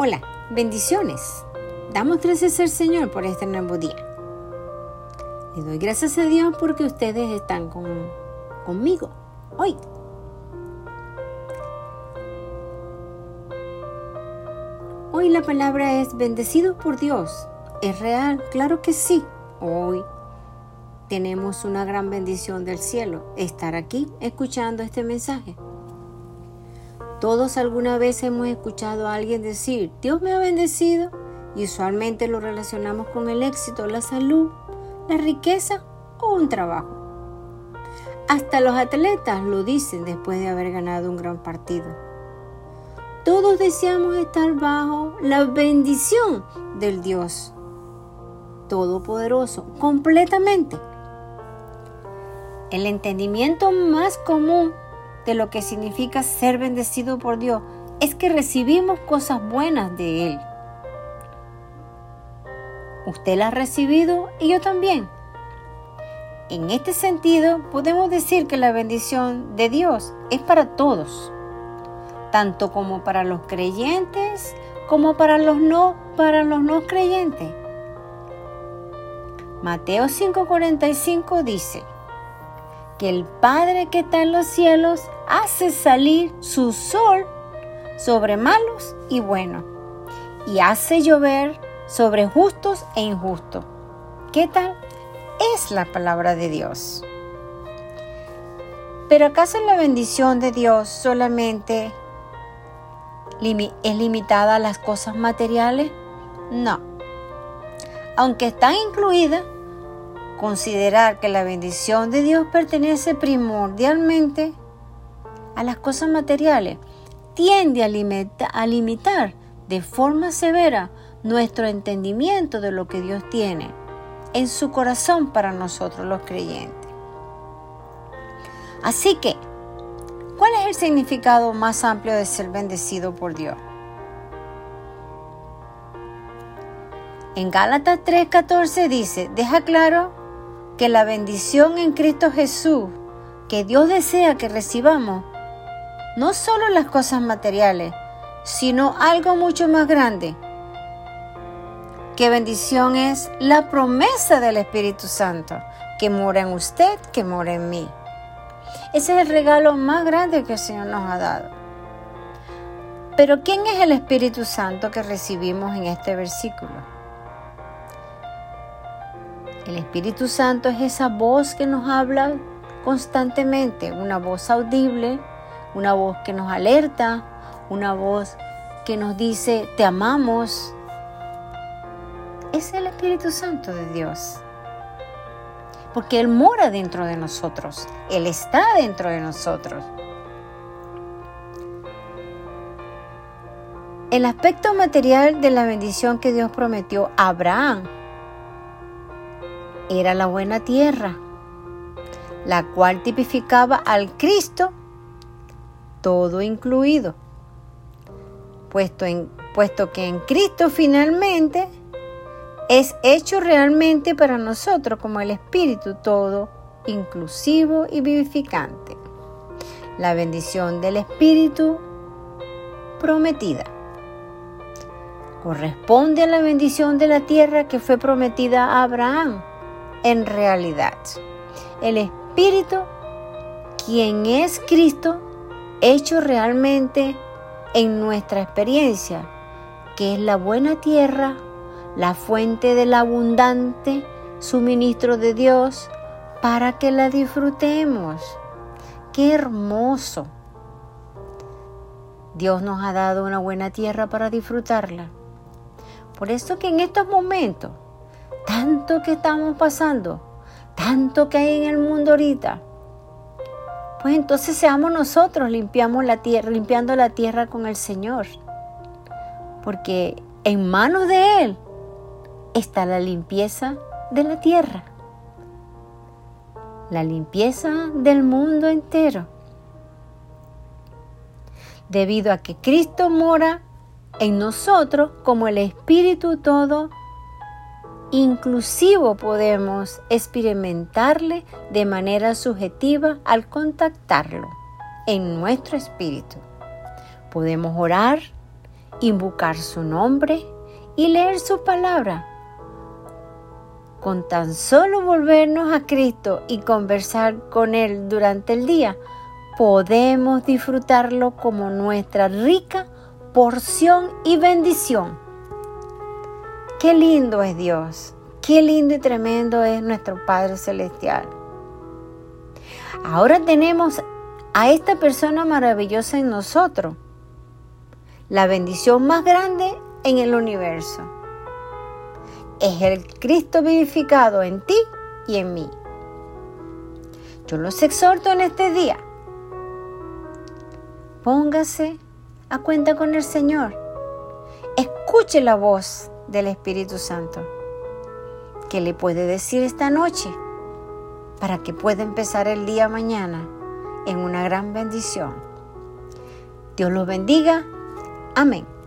Hola, bendiciones. Damos gracias al Señor por este nuevo día. Le doy gracias a Dios porque ustedes están conmigo hoy. Hoy la palabra es bendecido por Dios. ¿Es real? Claro que sí. Hoy tenemos una gran bendición del cielo, estar aquí escuchando este mensaje. Todos alguna vez hemos escuchado a alguien decir, Dios me ha bendecido, y usualmente lo relacionamos con el éxito, la salud, la riqueza o un trabajo. Hasta los atletas lo dicen después de haber ganado un gran partido. Todos deseamos estar bajo la bendición del Dios Todopoderoso, completamente. El entendimiento más común de lo que significa ser bendecido por Dios es que recibimos cosas buenas de Él. Usted la ha recibido y yo también. En este sentido, podemos decir que la bendición de Dios es para todos, tanto como para los creyentes como para los no, para los no creyentes. Mateo 5:45 dice, que el Padre que está en los cielos hace salir su sol sobre malos y buenos y hace llover sobre justos e injustos. ¿Qué tal? Es la palabra de Dios. Pero ¿acaso la bendición de Dios solamente es limitada a las cosas materiales? No. Aunque están incluidas, considerar que la bendición de Dios pertenece primordialmente a las cosas materiales tiende a, limitar de forma severa nuestro entendimiento de lo que Dios tiene en su corazón para nosotros los creyentes. Así que, ¿cuál es el significado más amplio de ser bendecido por Dios? En Gálatas 3:14 dice, deja claro que la bendición en Cristo Jesús que Dios desea que recibamos, no solo las cosas materiales, sino algo mucho más grande. Que bendición es la promesa del Espíritu Santo, que mora en usted, que mora en mí. Ese es el regalo más grande que el Señor nos ha dado. Pero ¿quién es el Espíritu Santo que recibimos en este versículo? El Espíritu Santo es esa voz que nos habla constantemente, una voz audible, una voz que nos alerta, una voz que nos dice, te amamos. Es el Espíritu Santo de Dios. Porque Él mora dentro de nosotros, Él está dentro de nosotros. El aspecto material de la bendición que Dios prometió a Abraham era la buena tierra, la cual tipificaba al Cristo todo incluido, puesto, en, puesto que en Cristo finalmente es hecho realmente para nosotros como el Espíritu todo inclusivo y vivificante. La bendición del Espíritu prometida corresponde a la bendición de la tierra que fue prometida a Abraham en realidad. El Espíritu, quien es Cristo, hecho realmente en nuestra experiencia, que es la buena tierra, la fuente del abundante suministro de Dios, para que la disfrutemos. ¡Qué hermoso! Dios nos ha dado una buena tierra para disfrutarla. Por eso que en estos momentos tanto que estamos pasando, tanto que hay en el mundo ahorita. Pues entonces seamos nosotros limpiamos la tierra, limpiando la tierra con el Señor. Porque en manos de Él está la limpieza de la tierra. La limpieza del mundo entero. Debido a que Cristo mora en nosotros como el Espíritu todo inclusivo podemos experimentarle de manera subjetiva al contactarlo en nuestro espíritu. Podemos orar invocar su nombre y leer su palabra. Con tan solo volvernos a Cristo y conversar con Él durante el día, podemos disfrutarlo como nuestra rica porción y bendición. Qué lindo es Dios, qué lindo y tremendo es nuestro Padre Celestial. Ahora tenemos a esta persona maravillosa en nosotros, la bendición más grande en el universo. Es el Cristo vivificado en ti y en mí. Yo los exhorto en este día. Póngase a cuenta con el Señor. Escuche la voz del Espíritu Santo. ¿Qué le puede decir esta noche? Para que pueda empezar el día mañana en una gran bendición. Dios los bendiga. Amén.